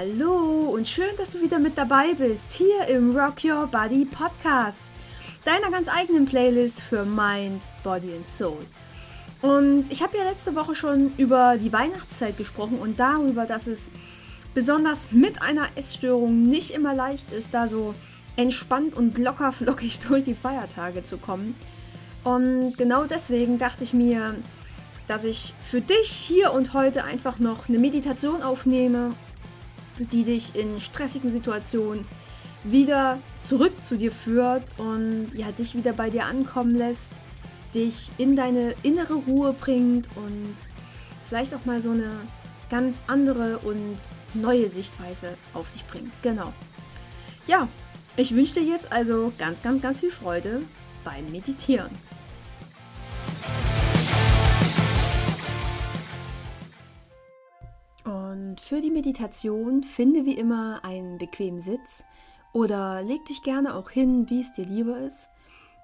Hallo und schön, dass du wieder mit dabei bist, hier im Rock Your Body Podcast, deiner ganz eigenen Playlist für Mind, Body and Soul. Und ich habe ja letzte Woche schon über die Weihnachtszeit gesprochen und darüber, dass es besonders mit einer Essstörung nicht immer leicht ist, da so entspannt und locker flockig durch die Feiertage zu kommen. Und genau deswegen dachte ich mir, dass ich für dich hier und heute einfach noch eine Meditation aufnehme, die dich in stressigen Situationen wieder zurück zu dir führt und ja, dich wieder bei dir ankommen lässt, dich in deine innere Ruhe bringt und vielleicht auch mal so eine ganz andere und neue Sichtweise auf dich bringt. Genau. Ja, ich wünsche dir jetzt also ganz, ganz, ganz viel Freude beim Meditieren. Für die Meditation finde wie immer einen bequemen Sitz oder leg dich gerne auch hin, wie es dir lieber ist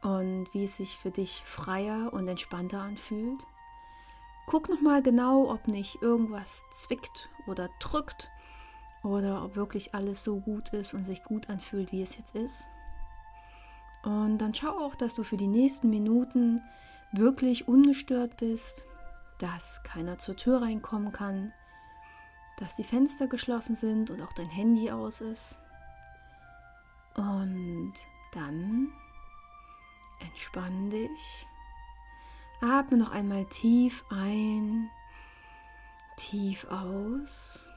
und wie es sich für dich freier und entspannter anfühlt. Guck nochmal genau, ob nicht irgendwas zwickt oder drückt oder ob wirklich alles so gut ist und sich gut anfühlt, wie es jetzt ist. Und dann schau auch, dass du für die nächsten Minuten wirklich ungestört bist, dass keiner zur Tür reinkommen kann, dass die Fenster geschlossen sind und auch dein Handy aus ist. Und dann entspann dich. Atme noch einmal tief ein, tief aus.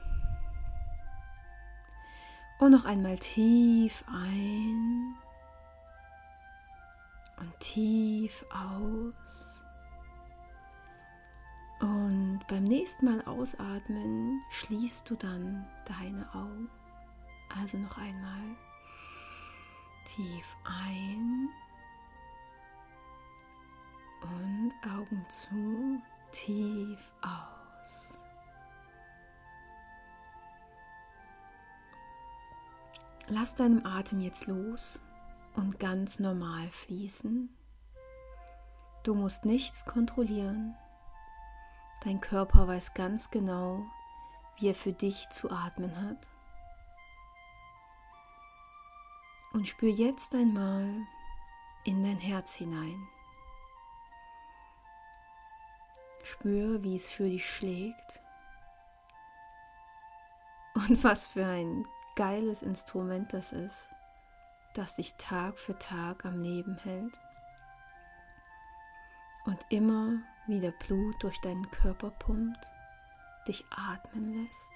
Und noch einmal tief ein und tief aus. Und beim nächsten Mal ausatmen schließt du dann deine Augen. Also noch einmal tief ein und Augen zu, tief aus. Lass deinem Atem jetzt los und ganz normal fließen. Du musst nichts kontrollieren. Dein Körper weiß ganz genau, wie er für dich zu atmen hat. Und spür jetzt einmal in dein Herz hinein. Spür, wie es für dich schlägt. Und was für ein geiles Instrument das ist, das dich Tag für Tag am Leben hält und immer wieder Blut durch deinen Körper pumpt, dich atmen lässt.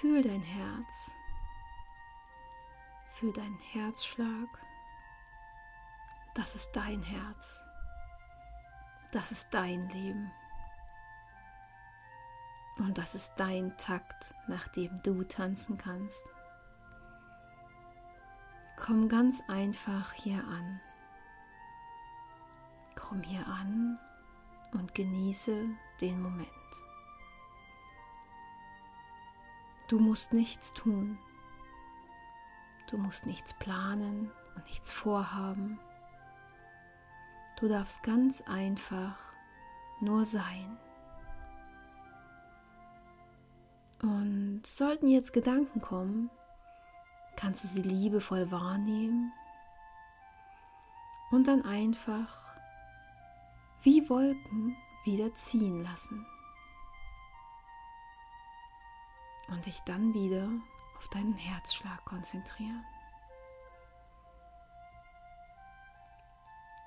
Fühl dein Herz, fühl deinen Herzschlag. Das ist dein Herz. Das ist dein Leben. Und das ist dein Takt, nach dem du tanzen kannst. Komm ganz einfach hier an. Komm hier an und genieße den Moment. Du musst nichts tun. Du musst nichts planen und nichts vorhaben. Du darfst ganz einfach nur sein. Und sollten jetzt Gedanken kommen, kannst du sie liebevoll wahrnehmen und dann einfach wie Wolken wieder ziehen lassen. Und dich dann wieder auf deinen Herzschlag konzentrieren.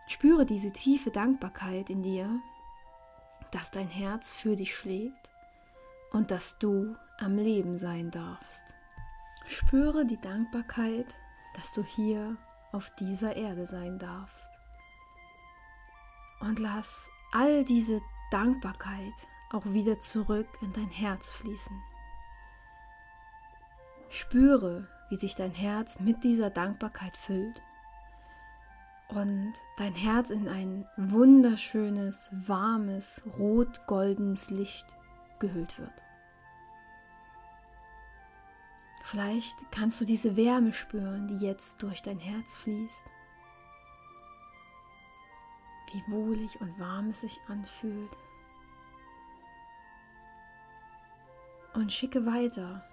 Spüre diese tiefe Dankbarkeit in dir, dass dein Herz für dich schlägt und dass du am Leben sein darfst. Spüre die Dankbarkeit, dass du hier auf dieser Erde sein darfst und lass all diese Dankbarkeit auch wieder zurück in dein Herz fließen. Spüre, wie sich dein Herz mit dieser Dankbarkeit füllt und dein Herz in ein wunderschönes, warmes, rot-goldenes Licht gehüllt wird. Vielleicht kannst du diese Wärme spüren, die jetzt durch dein Herz fließt wie wohlig und warm es sich anfühlt. Und schicke weiter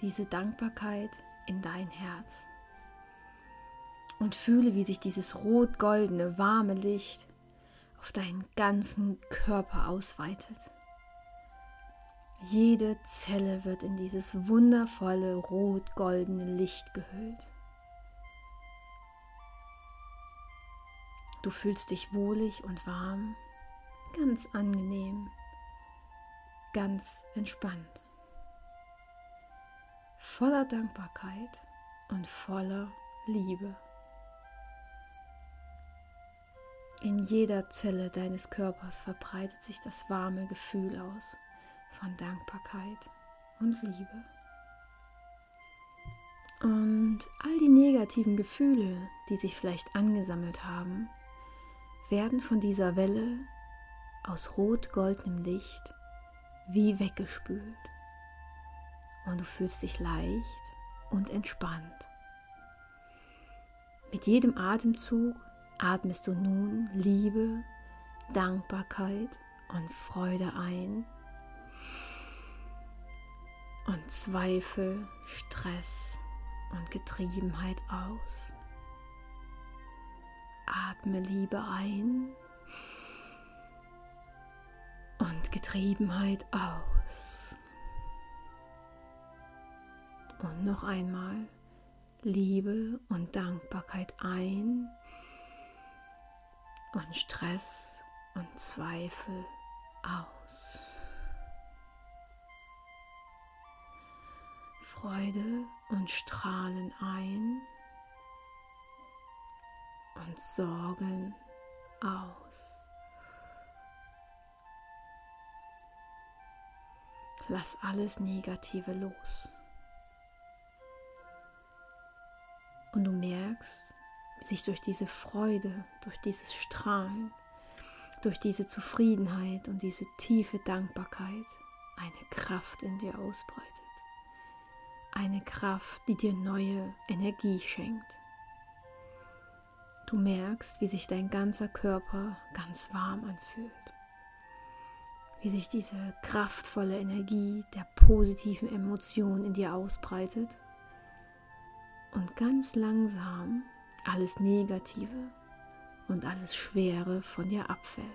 diese Dankbarkeit in dein Herz. Und fühle, wie sich dieses rot-goldene, warme Licht auf deinen ganzen Körper ausweitet. Jede Zelle wird in dieses wundervolle rot-goldene Licht gehüllt. Du fühlst dich wohlig und warm, ganz angenehm, ganz entspannt, voller Dankbarkeit und voller Liebe. In jeder Zelle deines Körpers verbreitet sich das warme Gefühl aus von Dankbarkeit und Liebe. Und all die negativen Gefühle, die sich vielleicht angesammelt haben, werden von dieser Welle aus rot-goldenem Licht wie weggespült. Und du fühlst dich leicht und entspannt. Mit jedem Atemzug atmest du nun Liebe, Dankbarkeit und Freude ein und Zweifel, Stress und Getriebenheit aus. Atme Liebe ein und Getriebenheit aus. Und noch einmal Liebe und Dankbarkeit ein und Stress und Zweifel aus. Freude und Strahlen ein und Sorgen aus. Lass alles Negative los. Und du merkst, wie sich durch diese Freude, durch dieses Strahlen, durch diese Zufriedenheit und diese tiefe Dankbarkeit eine Kraft in dir ausbreitet. Eine Kraft, die dir neue Energie schenkt. Du merkst, wie sich dein ganzer Körper ganz warm anfühlt. Wie sich diese kraftvolle Energie der positiven Emotionen in dir ausbreitet und ganz langsam alles Negative und alles Schwere von dir abfällt.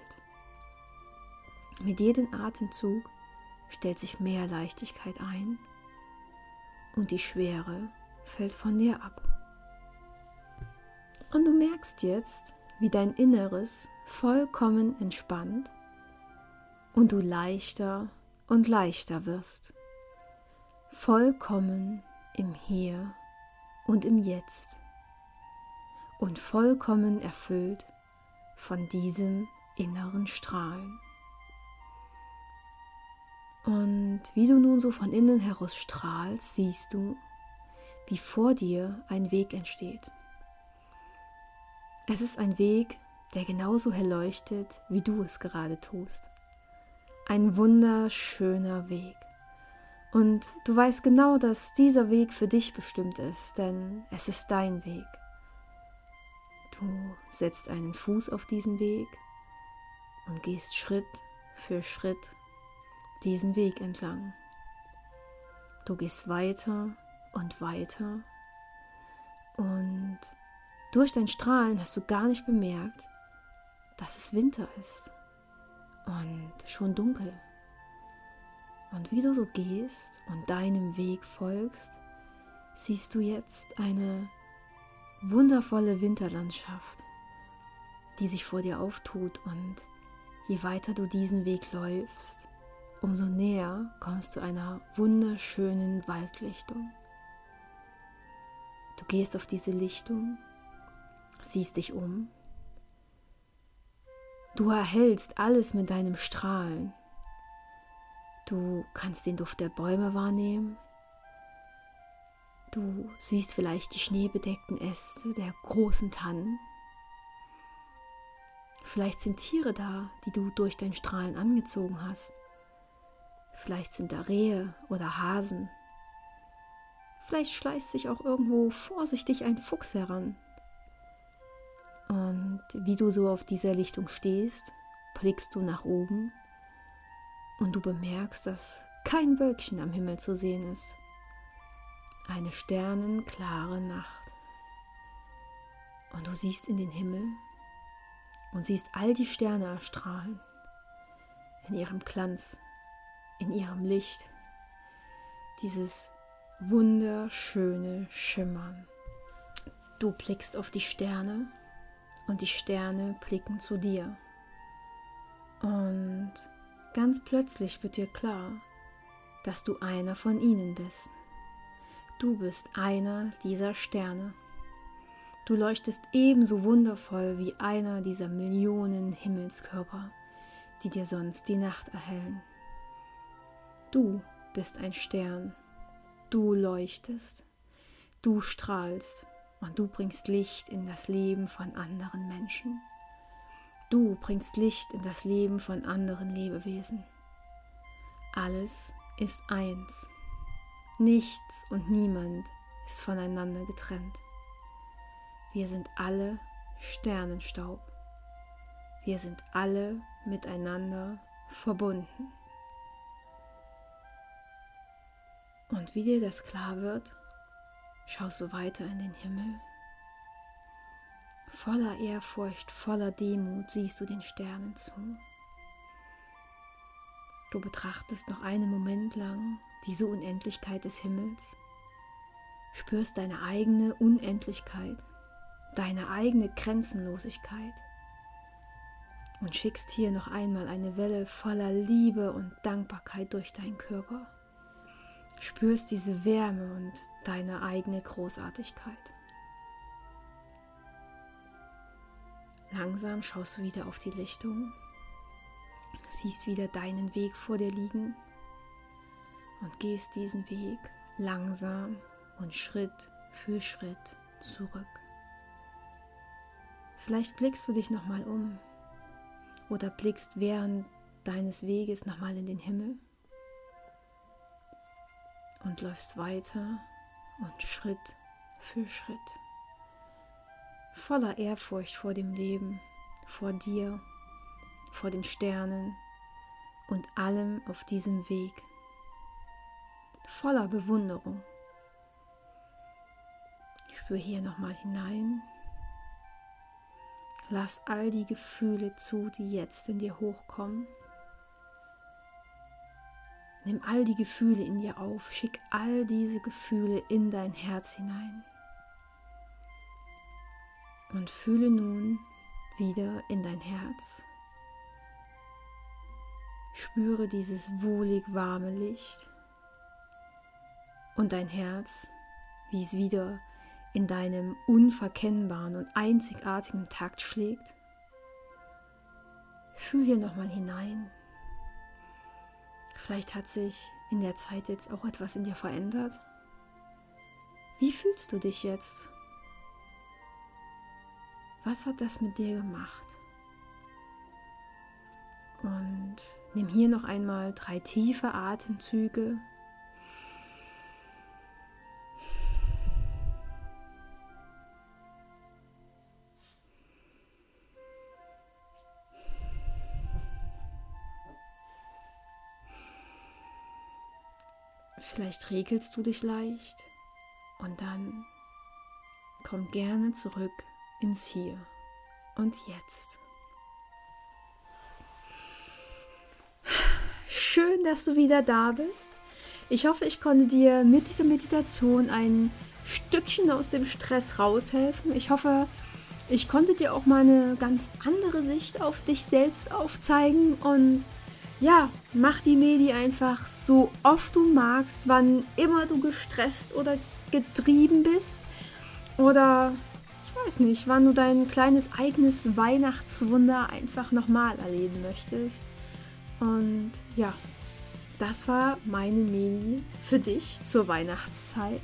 Mit jedem Atemzug stellt sich mehr Leichtigkeit ein und die Schwere fällt von dir ab. Und du merkst jetzt, wie dein Inneres vollkommen entspannt und du leichter und leichter wirst. Vollkommen im Hier und im Jetzt und vollkommen erfüllt von diesem inneren Strahlen. Und wie du nun so von innen heraus strahlst, siehst du, wie vor dir ein Weg entsteht. Es ist ein Weg, der genauso hell leuchtet, wie du es gerade tust. Ein wunderschöner Weg. Und du weißt genau, dass dieser Weg für dich bestimmt ist, denn es ist dein Weg. Du setzt einen Fuß auf diesen Weg und gehst Schritt für Schritt diesen Weg entlang. Du gehst weiter und weiter und durch dein Strahlen hast du gar nicht bemerkt, dass es Winter ist und schon dunkel. Und wie du so gehst und deinem Weg folgst, siehst du jetzt eine wundervolle Winterlandschaft, die sich vor dir auftut und je weiter du diesen Weg läufst, umso näher kommst du einer wunderschönen Waldlichtung. Du gehst auf diese Lichtung siehst dich um. Du erhältst alles mit deinem Strahlen. Du kannst den Duft der Bäume wahrnehmen. Du siehst vielleicht die schneebedeckten Äste der großen Tannen. Vielleicht sind Tiere da, die du durch dein Strahlen angezogen hast. Vielleicht sind da Rehe oder Hasen. Vielleicht schleißt sich auch irgendwo vorsichtig ein Fuchs heran. Und wie du so auf dieser Lichtung stehst, blickst du nach oben und du bemerkst, dass kein Wölkchen am Himmel zu sehen ist. Eine sternenklare Nacht. Und du siehst in den Himmel und siehst all die Sterne erstrahlen, in ihrem Glanz, in ihrem Licht, dieses wunderschöne Schimmern. Du blickst auf die Sterne und die Sterne blicken zu dir. Und ganz plötzlich wird dir klar, dass du einer von ihnen bist. Du bist einer dieser Sterne. Du leuchtest ebenso wundervoll wie einer dieser Millionen Himmelskörper, die dir sonst die Nacht erhellen. Du bist ein Stern. Du leuchtest. Du strahlst und du bringst Licht in das Leben von anderen Menschen. Du bringst Licht in das Leben von anderen Lebewesen. Alles ist eins. Nichts und niemand ist voneinander getrennt. Wir sind alle Sternenstaub. Wir sind alle miteinander verbunden. Und wie dir das klar wird, schaust du weiter in den Himmel. Voller Ehrfurcht, voller Demut siehst du den Sternen zu. Du betrachtest noch einen Moment lang diese Unendlichkeit des Himmels, spürst deine eigene Unendlichkeit deine eigene Grenzenlosigkeit und schickst hier noch einmal eine Welle voller Liebe und Dankbarkeit durch deinen Körper. Spürst diese Wärme und deine eigene Großartigkeit. Langsam schaust du wieder auf die Lichtung, siehst wieder deinen Weg vor dir liegen und gehst diesen Weg langsam und Schritt für Schritt zurück. Vielleicht blickst du dich nochmal um oder blickst während deines Weges nochmal in den Himmel und läufst weiter und Schritt für Schritt. Voller Ehrfurcht vor dem Leben, vor dir, vor den Sternen und allem auf diesem Weg. Voller Bewunderung. Spür hier nochmal hinein Lass all die Gefühle zu, die jetzt in dir hochkommen. Nimm all die Gefühle in dir auf, schick all diese Gefühle in dein Herz hinein. Und fühle nun wieder in dein Herz. Spüre dieses wohlig warme Licht und dein Herz, wie es wieder in deinem unverkennbaren und einzigartigen Takt schlägt. Fühl hier nochmal hinein. Vielleicht hat sich in der Zeit jetzt auch etwas in dir verändert. Wie fühlst du dich jetzt? Was hat das mit dir gemacht? Und nimm hier noch einmal drei tiefe Atemzüge Vielleicht regelst du dich leicht und dann komm gerne zurück ins Hier und Jetzt. Schön, dass du wieder da bist. Ich hoffe, ich konnte dir mit dieser Meditation ein Stückchen aus dem Stress raushelfen. Ich hoffe, ich konnte dir auch mal eine ganz andere Sicht auf dich selbst aufzeigen und ja, mach die Medi einfach so oft du magst, wann immer du gestresst oder getrieben bist. Oder ich weiß nicht, wann du dein kleines eigenes Weihnachtswunder einfach nochmal erleben möchtest. Und ja, das war meine Medi für dich zur Weihnachtszeit.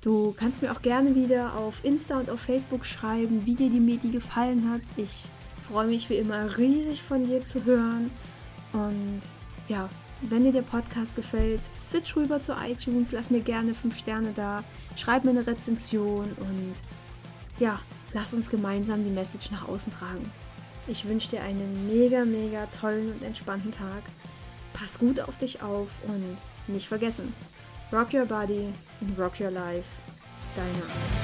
Du kannst mir auch gerne wieder auf Insta und auf Facebook schreiben, wie dir die Medi gefallen hat. Ich freue mich wie immer riesig von dir zu hören. Und ja, wenn dir der Podcast gefällt, switch rüber zu iTunes, lass mir gerne 5 Sterne da, schreib mir eine Rezension und ja, lass uns gemeinsam die Message nach außen tragen. Ich wünsche dir einen mega, mega tollen und entspannten Tag pass gut auf dich auf und nicht vergessen, rock your body and rock your life. Deine